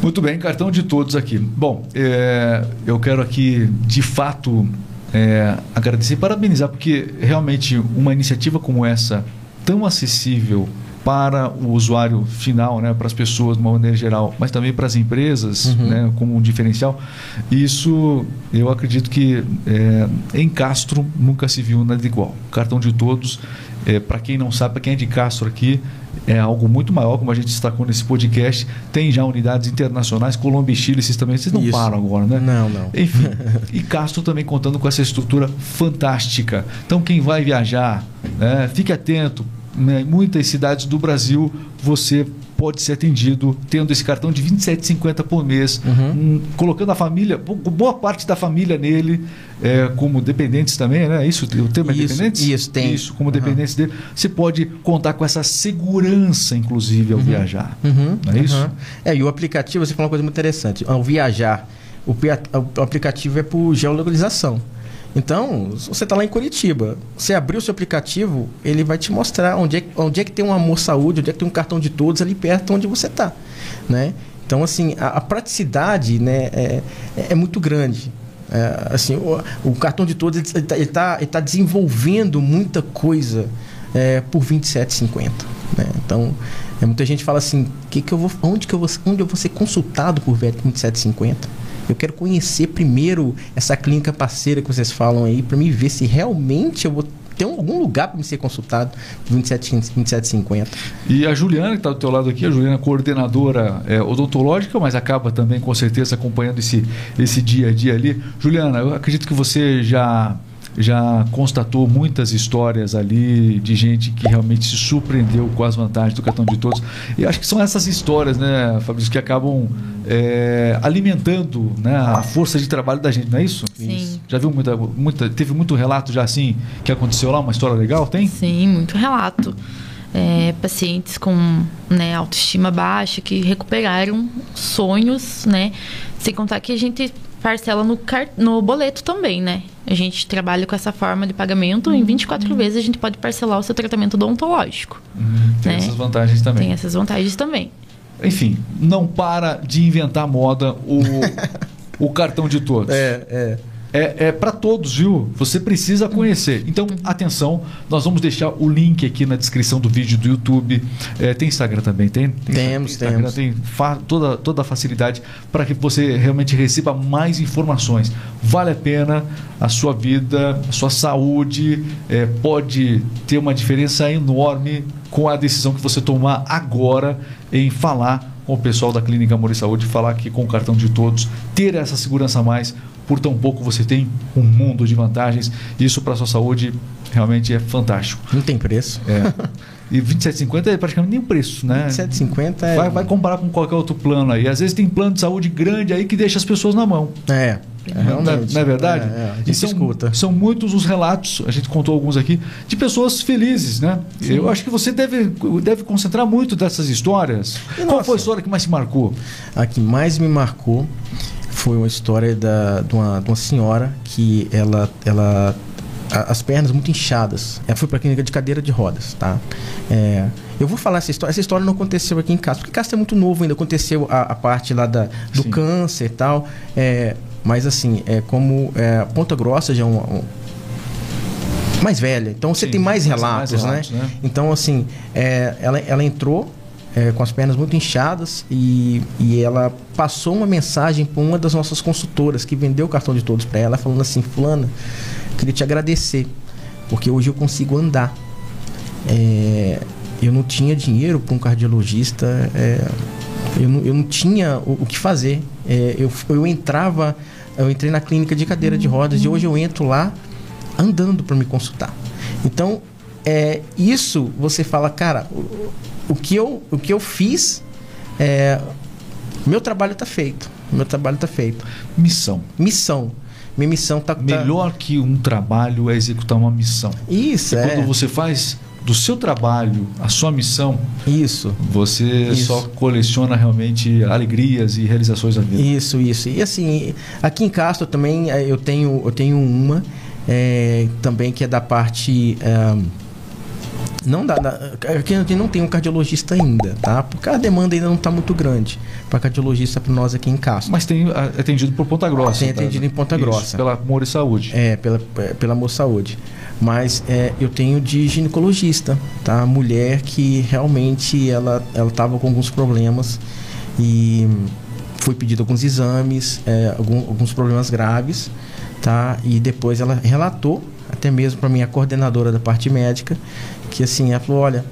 Speaker 1: Muito bem, cartão de todos aqui. Bom, é, eu quero aqui, de fato, é, agradecer e parabenizar, porque realmente uma iniciativa como essa, tão acessível para o usuário final, né, para as pessoas de uma maneira geral, mas também para as empresas,
Speaker 2: Uhum.
Speaker 1: né, como um diferencial, isso eu acredito que é, em Castro nunca se viu nada igual. Cartão de todos, para quem não sabe, para quem é de Castro aqui, é algo muito maior, como a gente destacou nesse podcast. Tem já unidades internacionais, Colômbia e Chile, esses também. Vocês não
Speaker 2: Isso.
Speaker 1: param agora, né?
Speaker 2: Não, não.
Speaker 1: Enfim, *laughs* e Castro também contando com essa estrutura fantástica. Então, quem vai viajar, né, fique atento. Né, em muitas cidades do Brasil você pode ser atendido tendo esse cartão de R$ 27,50 por mês,
Speaker 2: Uhum.
Speaker 1: um, colocando a família, bo- boa parte da família nele, é, como dependentes também, né? Isso, o termo é
Speaker 2: Isso,
Speaker 1: dependentes?
Speaker 2: isso, tem.
Speaker 1: Isso, como
Speaker 2: Uhum.
Speaker 1: dependentes dele. Você pode contar com essa segurança, inclusive, ao viajar.
Speaker 2: Uhum,
Speaker 1: Não é isso?
Speaker 2: uhum. É, e o aplicativo, você falou uma coisa muito interessante. Ao viajar, o, o aplicativo é por geolocalização. Então, você está lá em Curitiba, você abrir o seu aplicativo, ele vai te mostrar onde é, onde é que tem um amor saúde, onde é que tem um cartão de todos ali perto onde você está. Né? Então, assim, a, a praticidade né, é, é muito grande. É, assim, o, o cartão de todos ele está ele tá, ele tá desenvolvendo muita coisa é, por R$ 27,50. Né? Então, é, muita gente fala assim, que que eu vou, onde, que eu vou, onde eu vou ser consultado por R$ 27,50? Eu quero conhecer primeiro essa clínica parceira que vocês falam aí, para me ver se realmente eu vou ter algum lugar para me ser consultado por R$ 27,50. 27,50.
Speaker 1: E a Juliana, que está do teu lado aqui, a Juliana coordenadora é, odontológica, mas acaba também, com certeza, acompanhando esse, esse dia a dia ali. Juliana, eu acredito que você já, já constatou muitas histórias ali de gente que realmente se surpreendeu com as vantagens do cartão de todos. E acho que são essas histórias, né, Fabrício, que acabam é, alimentando né, a força de trabalho da gente, não é isso?
Speaker 3: Sim.
Speaker 1: Já viu muita, muita. Teve muito relato já assim que aconteceu lá, uma história legal? Tem?
Speaker 3: Sim, muito relato. é, pacientes com né, autoestima baixa que recuperaram sonhos, né? Sem contar que a gente parcela no, no boleto também, né? A gente trabalha com essa forma de pagamento. Em 24 uhum. vezes a gente pode parcelar o seu tratamento odontológico.
Speaker 1: Uhum. Tem né? essas vantagens também.
Speaker 3: Tem essas vantagens também.
Speaker 1: Enfim, não para de inventar moda o, *laughs* o cartão de todos.
Speaker 2: É, é
Speaker 1: é, é para todos, viu? Você precisa conhecer. Então, atenção, nós vamos deixar o link aqui na descrição do vídeo do YouTube. É, tem Instagram também, tem? tem
Speaker 2: temos,
Speaker 1: tem
Speaker 2: Instagram, temos.
Speaker 1: Tem toda, toda a facilidade para que você realmente receba mais informações. Vale a pena a sua vida, a sua saúde, é, pode ter uma diferença enorme com a decisão que você tomar agora em falar com o pessoal da Clínica Amor e Saúde, falar aqui com o cartão de todos, ter essa segurança a mais por tão pouco você tem um mundo de vantagens. Isso para a sua saúde realmente é fantástico.
Speaker 2: Não tem preço.
Speaker 1: É. E 27,50 é praticamente nem preço, né?
Speaker 2: 27,50 é.
Speaker 1: Vai, vai comparar com qualquer outro plano aí. Às vezes tem plano de saúde grande aí que deixa as pessoas na mão.
Speaker 2: É.
Speaker 1: É, não, é, não é verdade?
Speaker 2: É, é, são,
Speaker 1: escuta. são muitos os relatos, a gente contou alguns aqui, de pessoas felizes, né? Sim. Eu acho que você deve, deve concentrar muito dessas histórias. E Qual nossa, foi a história que mais te marcou?
Speaker 2: A que mais me marcou foi uma história da, de, uma, de uma senhora que ela, ela as pernas muito inchadas. Ela foi para a clínica de cadeira de rodas, tá? É, eu vou falar essa história. Essa história não aconteceu aqui em casa, porque casa é muito novo ainda. Aconteceu a, a parte lá da, do Sim. câncer e tal. É, mas assim, é como é, Ponta Grossa já é um, um mais velha. Então você Sim, tem mais relatos, mais relatos né? né? Então assim, é, ela, ela entrou é, com as pernas muito inchadas e, e ela passou uma mensagem para uma das nossas consultoras que vendeu o cartão de todos para ela, falando assim: Fulana, queria te agradecer, porque hoje eu consigo andar. É, eu não tinha dinheiro para um cardiologista, é, eu, não, eu não tinha o, o que fazer. É, eu, eu entrava, eu entrei na clínica de cadeira de rodas e hoje eu entro lá andando para me consultar. Então, é, isso você fala, cara, o que eu, o que eu fiz, é, meu trabalho está feito. Meu trabalho está feito.
Speaker 1: Missão.
Speaker 2: Missão. Minha missão está.
Speaker 1: Tá Melhor que um trabalho é executar uma missão.
Speaker 2: Isso,
Speaker 1: e
Speaker 2: é.
Speaker 1: Quando você faz do seu trabalho a sua missão,
Speaker 2: isso.
Speaker 1: Você isso. só coleciona realmente alegrias e realizações da vida.
Speaker 2: Isso, isso. E assim, aqui em Castro também é, eu tenho, eu tenho uma é, também que é da parte. É, não dá, dá aqui a gente não tem um cardiologista ainda, tá? Porque a demanda ainda não está muito grande para cardiologista para nós aqui em Castro.
Speaker 1: Mas tem ah, atendido por Ponta Grossa.
Speaker 2: Tem tá? atendido em Ponta Grossa. Isso,
Speaker 1: pela Amor e Saúde.
Speaker 2: É, pela, é, pela Amor Saúde. Mas é, eu tenho de ginecologista, tá? Mulher que realmente ela ela estava com alguns problemas e foi pedido alguns exames, é, algum, alguns problemas graves, tá? E depois ela relatou até mesmo para minha coordenadora da parte médica que assim, ela falou, olha,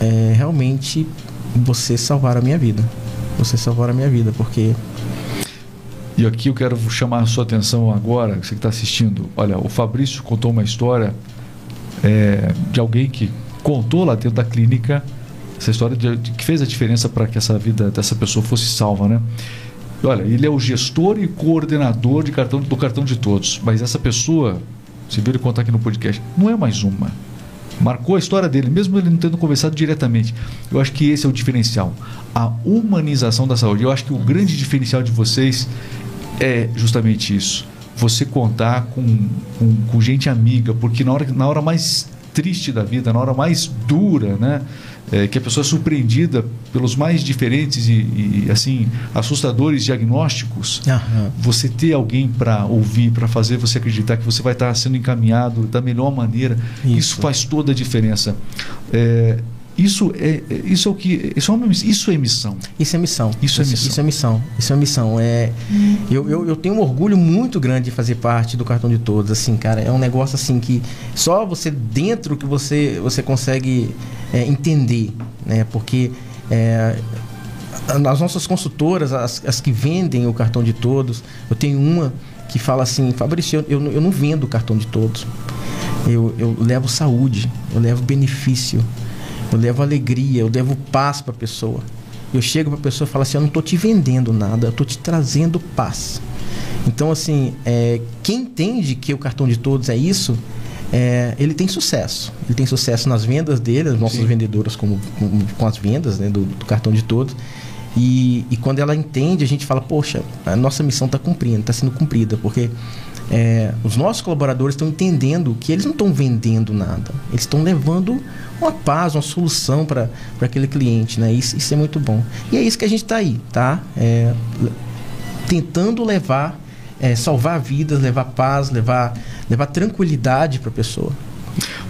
Speaker 2: é, realmente você salvar a minha vida. Você salvar a minha vida, porque.
Speaker 1: E aqui eu quero chamar a sua atenção agora, você que está assistindo. Olha, o Fabrício contou uma história é, de alguém que contou lá dentro da clínica essa história de, de que fez a diferença para que essa vida dessa pessoa fosse salva, né? Olha, ele é o gestor e coordenador de cartão, do cartão de todos, mas essa pessoa, você viu ele contar aqui no podcast, não é mais uma marcou a história dele, mesmo ele não tendo conversado diretamente. Eu acho que esse é o diferencial. A humanização da saúde. Eu acho que o grande diferencial de vocês é justamente isso. Você contar com, com, com gente amiga, porque na hora, na hora mais triste da vida, na hora mais dura, né? é, que a pessoa é surpreendida pelos mais diferentes e, e assim assustadores diagnósticos, uhum. você ter alguém para ouvir, para fazer você acreditar que você vai estar sendo encaminhado da melhor maneira, isso, isso faz toda a diferença. É, isso é, isso é o que isso é, uma, isso é missão.
Speaker 2: Isso é missão.
Speaker 1: Isso é missão.
Speaker 2: Isso é missão. Isso é missão. É, eu, eu, eu, tenho um orgulho muito grande de fazer parte do cartão de todos. Assim, cara, é um negócio assim que só você dentro que você você consegue é, entender, né? Porque é, as nossas consultoras, as, as que vendem o cartão de todos, eu tenho uma que fala assim, Fabrício, eu, eu não vendo o cartão de todos. Eu, eu levo saúde, eu levo benefício eu levo alegria, eu levo paz para a pessoa. Eu chego para a pessoa e falo assim: Eu não estou te vendendo nada, eu estou te trazendo paz. Então, assim, é, quem entende que o cartão de todos é isso, é, ele tem sucesso. Ele tem sucesso nas vendas dele, as nossas Sim. vendedoras como, com, com, as vendas né, do, do, cartão de todos. E, e, quando ela entende, a gente fala, poxa, a nossa missão está cumprindo, está sendo cumprida, porque é, os nossos colaboradores estão entendendo que eles não estão vendendo nada, eles estão levando uma paz, uma solução para aquele cliente, né? Isso, isso, é muito bom. E é isso que a gente está aí, tá? É, tentando levar, é, salvar vidas, levar paz, levar, levar tranquilidade para a pessoa.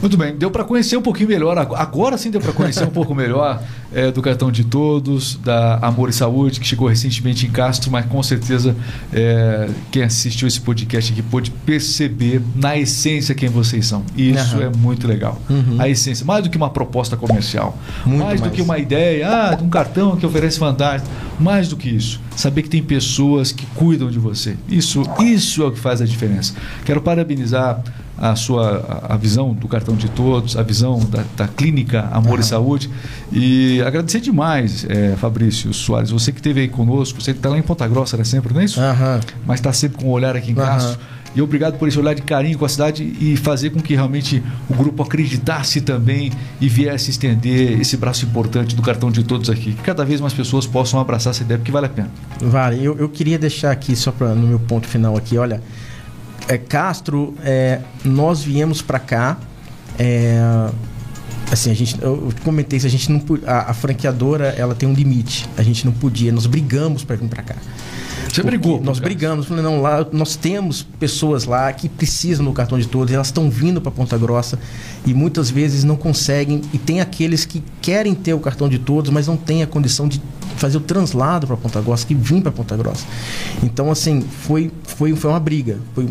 Speaker 1: Muito bem, deu para conhecer um pouquinho melhor, agora sim deu para conhecer um pouco melhor *laughs* é, do cartão de todos, da Amor e Saúde, que chegou recentemente em Castro, mas com certeza é, quem assistiu esse podcast aqui pôde perceber na essência quem vocês são. E isso uhum. é muito legal. Uhum. A essência, mais do que uma proposta comercial, mais, mais, do que uma ideia, ah, de um cartão que oferece vantagem, mais do que isso, saber que tem pessoas que cuidam de você. Isso, isso é o que faz a diferença. Quero parabenizar a sua a visão do cartão de todos, a visão da, da clínica Amor e Saúde. E agradecer demais, é, Fabrício Soares, você que esteve aí conosco, você está lá em Ponta Grossa, né, sempre, não é isso? Mas está sempre com o um olhar aqui em Castro. E obrigado por esse olhar de carinho com a cidade e fazer com que realmente o grupo acreditasse também e viesse estender esse braço importante do cartão de todos aqui. Que cada vez mais pessoas possam abraçar essa ideia, porque vale a pena.
Speaker 2: Vale. Eu, eu queria deixar aqui, só pra, no meu ponto final aqui, olha, é, Castro, é, nós viemos para cá. É, assim, a gente, eu comentei isso, a gente não a, a, franqueadora, ela tem um limite. A gente não podia, nós brigamos para vir para cá.
Speaker 1: Você brigou?
Speaker 2: Nós brigamos, falei, não, lá nós temos pessoas lá que precisam do cartão de todos, elas estão vindo para Ponta Grossa e muitas vezes não conseguem e tem aqueles que querem ter o cartão de todos, mas não tem a condição de fazer o translado para Ponta Grossa, que vim para Ponta Grossa. Então assim, foi foi foi uma briga, foi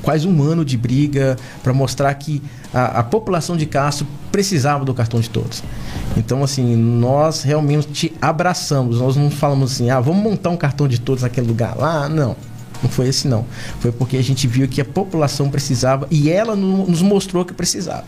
Speaker 2: quase um ano de briga para mostrar que a, a, população de Castro precisava do cartão de todos. Então, assim, nós realmente abraçamos. Nós não falamos assim, ah, vamos montar um cartão de todos naquele lugar lá. Não. Não foi esse não. Foi porque a gente viu que a população precisava e ela nos mostrou que precisava.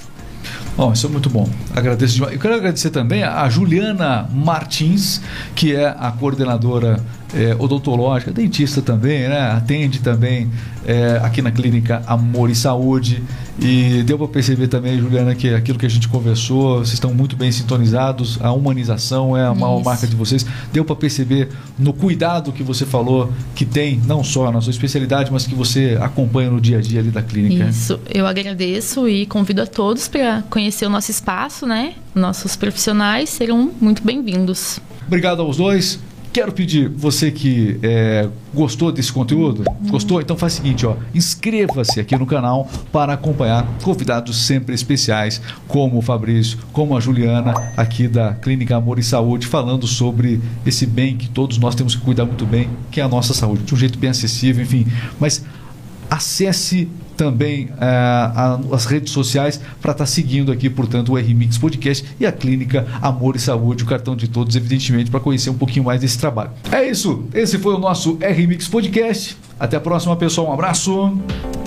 Speaker 1: Bom, isso é muito bom. Agradeço demais. Eu quero agradecer também a Juliana Martins, que é a coordenadora é, odontológica, dentista também, né? Atende também é, aqui na clínica Amor e Saúde. E deu para perceber também, Juliana, que aquilo que a gente conversou, vocês estão muito bem sintonizados, a humanização é a maior marca de vocês. Deu para perceber no cuidado que você falou que tem, não só na sua especialidade, mas que você acompanha no dia a dia ali da clínica.
Speaker 3: Isso, eu agradeço e convido a todos para conhecer o nosso espaço, né? Nossos profissionais serão muito bem-vindos.
Speaker 1: Obrigado aos dois. Quero pedir, você que é, gostou desse conteúdo, gostou? Então faz o seguinte, ó, inscreva-se aqui no canal para acompanhar convidados sempre especiais, como o Fabrício, como a Juliana, aqui da Clínica Amor e Saúde, falando sobre esse bem que todos nós temos que cuidar muito bem, que é a nossa saúde, de um jeito bem acessível, enfim. Mas acesse também uh, a, as redes sociais para estar tá seguindo aqui, portanto, o RMix Podcast e a Clínica Amor e Saúde, o cartão de todos, evidentemente, para conhecer um pouquinho mais desse trabalho. É isso, esse foi o nosso RMix Podcast. Até a próxima, pessoal. Um abraço.